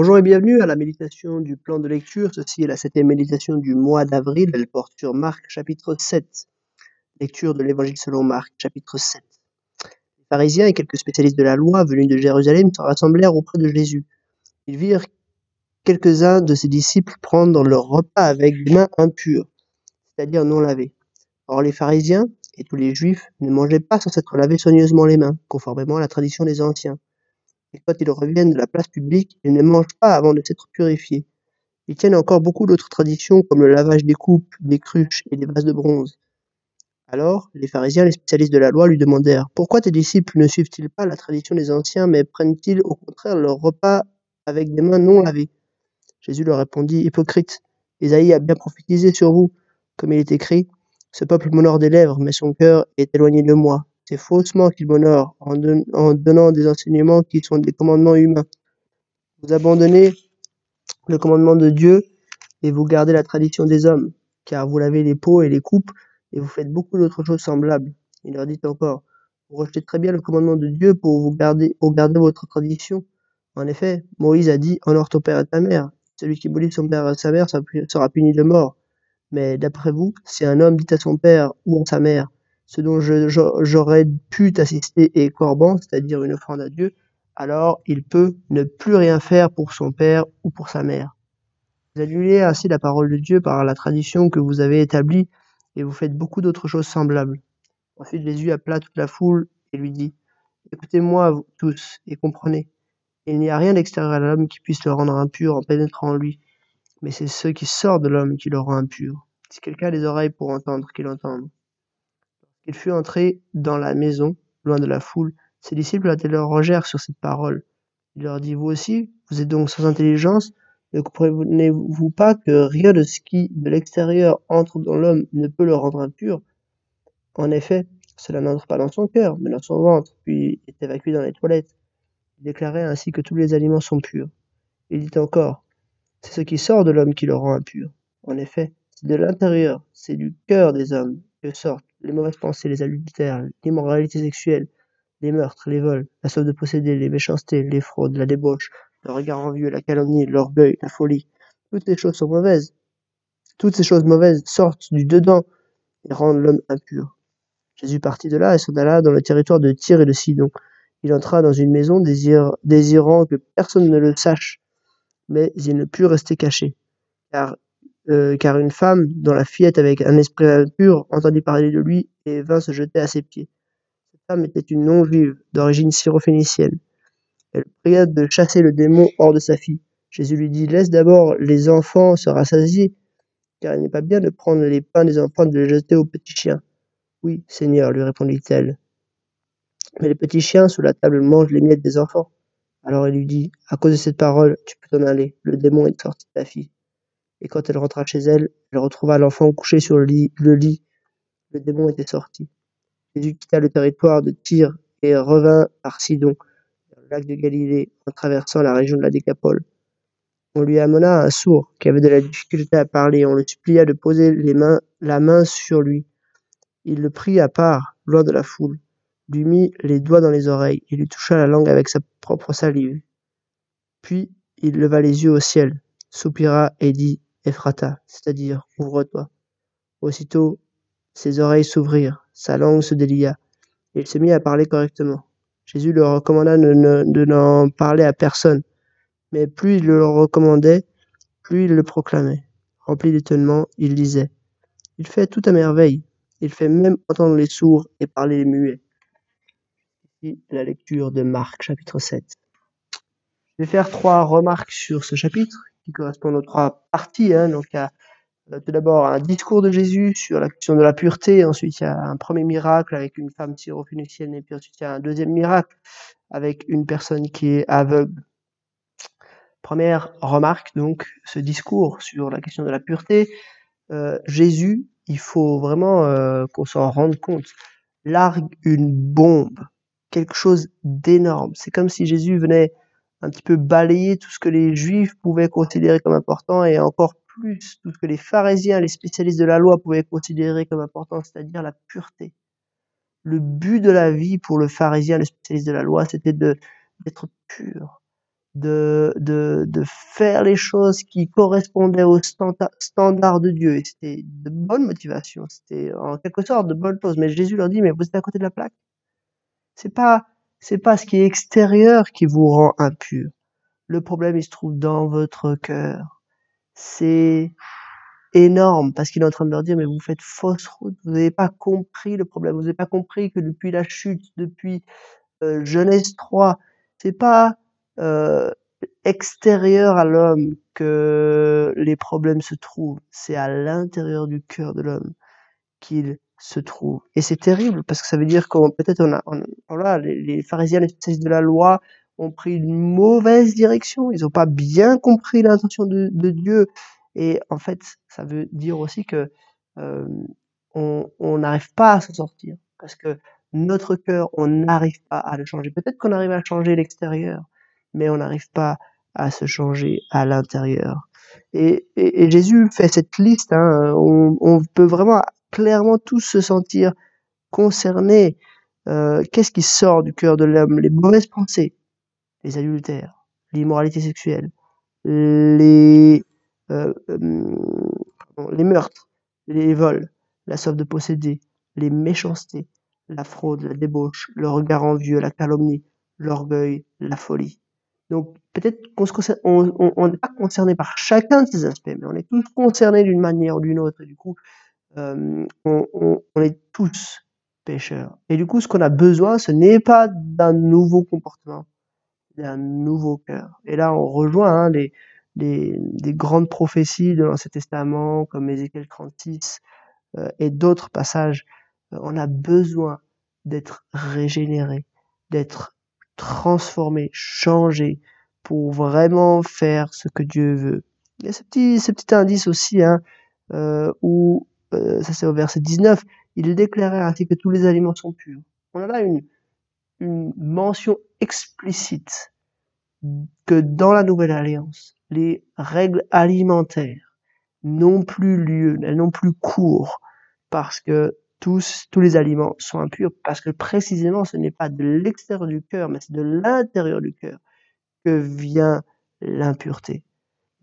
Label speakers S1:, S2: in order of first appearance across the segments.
S1: Bonjour et bienvenue à la méditation du plan de lecture. Ceci est la septième méditation du mois d'avril. Elle porte sur Marc chapitre 7. Lecture de l'évangile selon Marc chapitre 7. Les pharisiens et quelques spécialistes de la loi venus de Jérusalem se rassemblèrent auprès de Jésus. Ils virent quelques-uns de ses disciples prendre leur repas avec des mains impures, c'est-à-dire non lavées. Or les pharisiens et tous les juifs ne mangeaient pas sans s'être lavés soigneusement les mains, conformément à la tradition des anciens et quand ils reviennent de la place publique, ils ne mangent pas avant de s'être purifiés. Ils tiennent encore beaucoup d'autres traditions comme le lavage des coupes, des cruches et des vases de bronze. Alors, les pharisiens, les spécialistes de la loi, lui demandèrent Pourquoi tes disciples ne suivent-ils pas la tradition des anciens, mais prennent-ils au contraire leur repas avec des mains non lavées? Jésus leur répondit Hypocrite, Isaïe a bien prophétisé sur vous, comme il est écrit Ce peuple m'honore des lèvres, mais son cœur est éloigné de moi. C'est faussement qu'il m'honore en, donnant des enseignements qui sont des commandements humains. Vous abandonnez le commandement de Dieu et vous gardez la tradition des hommes, car vous lavez les pots et les coupes et vous faites beaucoup d'autres choses semblables. Il leur dit encore, vous rejetez très bien le commandement de Dieu pour vous garder, votre tradition. En effet, Moïse a dit, honore ton père et ta mère. Celui qui maudit son père et sa mère sera puni de mort. Mais d'après vous, si un homme dit à son père ou à sa mère, ce dont j'aurais pu t'assister est corban, c'est-à-dire une offrande à Dieu, alors il peut ne plus rien faire pour son père ou pour sa mère. Vous annulez ainsi la parole de Dieu par la tradition que vous avez établie et vous faites beaucoup d'autres choses semblables. Ensuite Jésus appela toute la foule et lui dit Écoutez-moi tous et comprenez. Il n'y a rien d'extérieur à l'homme qui puisse le rendre impur en pénétrant en lui, mais c'est ce qui sort de l'homme qui le rend impur. Si quelqu'un a des oreilles pour entendre, qu'il entende. Il fut entré dans la maison, loin de la foule. Ses disciples l'interrogèrent sur cette parole. Il leur dit, Vous aussi, vous êtes donc sans intelligence Ne comprenez-vous pas que rien de ce qui, de l'extérieur, entre dans l'homme ne peut le rendre impur? En effet, cela n'entre pas dans son cœur, mais dans son ventre, puis est évacué dans les toilettes. Il déclarait ainsi que tous les aliments sont purs. Il dit encore, c'est ce qui sort de l'homme qui le rend impur. En effet, c'est de l'intérieur, c'est du cœur des hommes que sortent les mauvaises pensées, les adultères, l'immoralité sexuelle, les meurtres, les vols, la soif de posséder, les méchancetés, les fraudes, la débauche, le regard envieux, la calomnie, l'orgueil, la folie. Toutes ces choses sont mauvaises. Toutes ces choses mauvaises sortent du dedans et rendent l'homme impur. Jésus partit de là et s'en alla dans le territoire de Tyr et de Sidon. Il entra dans une maison désirant que personne ne le sache, mais il ne put rester caché, car euh, car une femme, dont la fillette avec un esprit impur, entendit parler de lui et vint se jeter à ses pieds. Cette femme était une non-juive, d'origine syrophénicienne. Elle pria de chasser le démon hors de sa fille. Jésus lui dit, laisse d'abord les enfants se rassasier, car il n'est pas bien de prendre les pains des enfants et de les jeter aux petits chiens. Oui, Seigneur, lui répondit-elle. Mais les petits chiens sous la table mangent les miettes des enfants. Alors il lui dit, à cause de cette parole, tu peux t'en aller, le démon est sorti de ta fille et quand elle rentra chez elle, elle retrouva l'enfant couché sur le lit. Le, démon était sorti. Jésus quitta le territoire de Tyr et revint par Sidon, dans le lac de Galilée, en traversant la région de la Décapole. On lui amena un sourd qui avait de la difficulté à parler. On le supplia de poser la main sur lui. Il le prit à part, loin de la foule, lui mit les doigts dans les oreilles et lui toucha la langue avec sa propre salive. Puis il leva les yeux au ciel, soupira et dit C'est-à-dire ouvre-toi. Aussitôt ses oreilles s'ouvrirent, sa langue se délia, et il se mit à parler correctement. Jésus leur recommanda de n'en parler à personne, mais plus il le recommandait, plus il le proclamait. Rempli d'étonnement, il disait Il fait tout à merveille, il fait même entendre les sourds et parler les muets. La lecture de Marc, chapitre 7. Je vais faire trois remarques sur ce chapitre qui correspondent aux trois parties. Hein. Donc, euh, tout d'abord un discours de Jésus sur la question de la pureté. Ensuite, il y a un premier miracle avec une femme syrophénicienne. Et puis ensuite, il y a un deuxième miracle avec une personne qui est aveugle. Première remarque, donc, ce discours sur la question de la pureté. Euh, Jésus, il faut vraiment euh, qu'on s'en rende compte, largue une bombe, quelque chose d'énorme. C'est comme si Jésus venait un petit peu balayer tout ce que les juifs pouvaient considérer comme important et encore plus tout ce que les pharisiens, les spécialistes de la loi pouvaient considérer comme important, c'est-à-dire la pureté. Le but de la vie pour le pharisien, le spécialiste de la loi, c'était d'être pur, de, de, de faire les choses qui correspondaient aux standa- standards de Dieu. Et c'était de bonnes motivations, c'était en quelque sorte de bonnes choses. Mais Jésus leur dit, mais vous êtes à côté de la plaque. C'est pas, c'est pas ce qui est extérieur qui vous rend impur. Le problème, il se trouve dans votre cœur. C'est énorme parce qu'il est en train de leur dire, mais vous faites fausse route, vous n'avez pas compris le problème, vous n'avez pas compris que depuis la chute, depuis euh, Genèse 3, c'est pas euh, extérieur à l'homme que les problèmes se trouvent, c'est à l'intérieur du cœur de l'homme qu'ils se trouvent. Et c'est terrible parce que ça veut dire qu'on peut-être on a, voilà, les, pharisiens, les spécialistes de la loi ont pris une mauvaise direction, ils n'ont pas bien compris l'intention de, Dieu. Et en fait, ça veut dire aussi que euh, on n'arrive pas à s'en sortir parce que notre cœur, on n'arrive pas à le changer. Peut-être qu'on arrive à changer l'extérieur, mais on n'arrive pas à se changer à l'intérieur. Et, et, Jésus fait cette liste. Hein, on peut vraiment clairement tous se sentir concernés. Euh, Qu'est-ce qui sort du cœur de l'homme? Les mauvaises pensées, les adultères, l'immoralité sexuelle, les euh, hum, les meurtres, les vols, la soif de posséder, les méchancetés, la fraude, la débauche, le regard envieux, la calomnie, l'orgueil, la folie. Donc peut-être qu'on concerne, on n'est pas concerné par chacun de ces aspects, mais on est tous concernés d'une manière ou d'une autre. Et du coup, on, on- est tous pécheurs. Et du coup, ce qu'on a besoin, ce n'est pas d'un nouveau comportement, d'un nouveau cœur. Et là, on rejoint hein, les, les, grandes prophéties de l'Ancien Testament, comme Ézéchiel 36 euh, et d'autres passages. Euh, on a besoin d'être régénéré, d'être transformé, changé pour vraiment faire ce que Dieu veut. Il y a ce petit, ce petit indice aussi, hein, euh, où, euh, ça c'est au verset 19, il déclarait ainsi que tous les aliments sont purs. On a là une, une mention explicite que dans la nouvelle alliance, les règles alimentaires n'ont plus lieu, elles n'ont plus cours, parce que tous, tous les aliments sont impurs, parce que précisément ce n'est pas de l'extérieur du cœur, mais c'est de l'intérieur du cœur que vient l'impureté.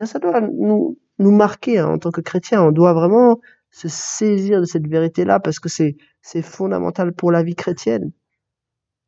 S1: Et Ça doit nous, nous marquer hein, en tant que chrétiens, on doit vraiment se saisir de cette vérité-là, parce que c'est c'est fondamental pour la vie chrétienne.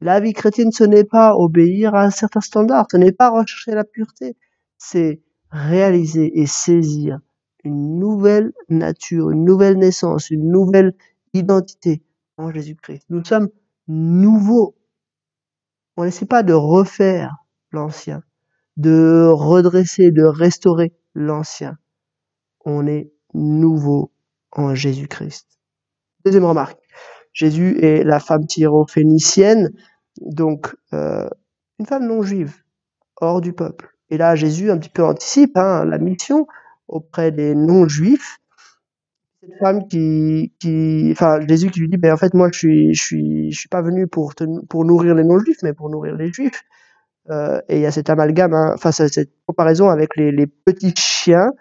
S1: La vie chrétienne, ce n'est pas obéir à un certain standard, ce n'est pas rechercher la pureté, c'est réaliser et saisir une nouvelle nature, une nouvelle naissance, une nouvelle identité en Jésus-Christ. Nous sommes nouveaux. On n'essaie pas de refaire l'ancien, de redresser, de restaurer l'ancien. On est nouveau en Jésus-Christ. Deuxième remarque. Jésus est la femme tyro-phénicienne, donc euh, une femme non juive, hors du peuple. Et là, Jésus un petit peu anticipe hein, la mission auprès des non-juifs. Cette femme qui, enfin, Jésus qui lui dit, ben en fait, moi, je suis, je suis, je suis pas venu pour pour nourrir les non-juifs, mais pour nourrir les juifs. Euh, et il y a cet amalgame, hein, enfin, cette comparaison avec les petits chiens.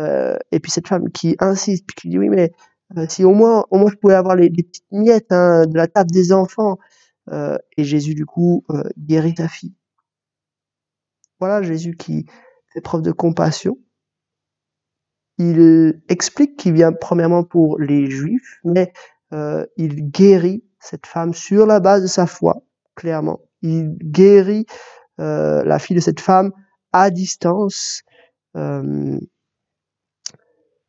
S1: Euh, et puis cette femme qui insiste, puis qui dit oui, mais euh, si au moins, au moins je pouvais avoir les, petites miettes hein, de la table des enfants. Euh, et Jésus du coup euh, guérit ta fille. Voilà Jésus qui fait preuve de compassion. Il explique qu'il vient premièrement pour les juifs, mais il guérit cette femme sur la base de sa foi, clairement. Il guérit la fille de cette femme à distance. euh,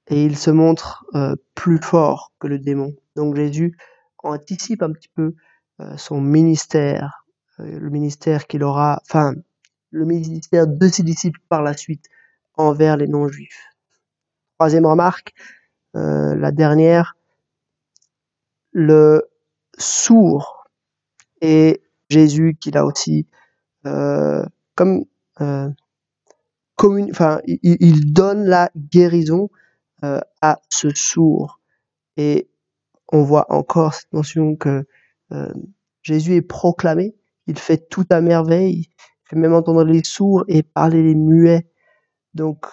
S1: et il se montre euh, plus fort que le démon. Donc Jésus anticipe un petit peu euh, son ministère, euh, le ministère qu'il aura, enfin, le ministère de ses disciples par la suite envers les non-juifs. Troisième remarque, euh, la dernière, le sourd et Jésus qui l'a aussi euh, comme euh, enfin, il, il donne la guérison euh, à ce sourd. Et on voit encore cette mention que euh, Jésus est proclamé, il fait tout à merveille, il fait même entendre les sourds et parler les muets. Donc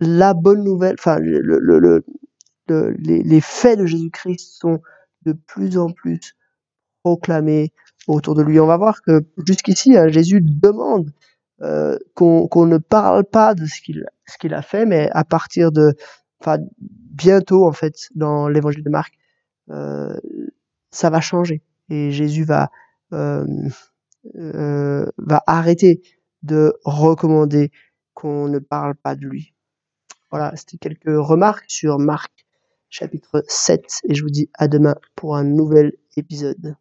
S1: la bonne nouvelle, enfin le, le, le, le- les, les faits de Jésus-Christ sont de plus en plus proclamés autour de lui. On va voir que jusqu'ici, hein, Jésus demande euh, qu'on ne parle pas de ce qu'il a fait, mais à partir de, enfin bientôt en fait dans l'évangile de Marc, euh, ça va changer et Jésus va euh, va arrêter de recommander qu'on ne parle pas de lui. Voilà, c'était quelques remarques sur Marc chapitre 7 et je vous dis à demain pour un nouvel épisode.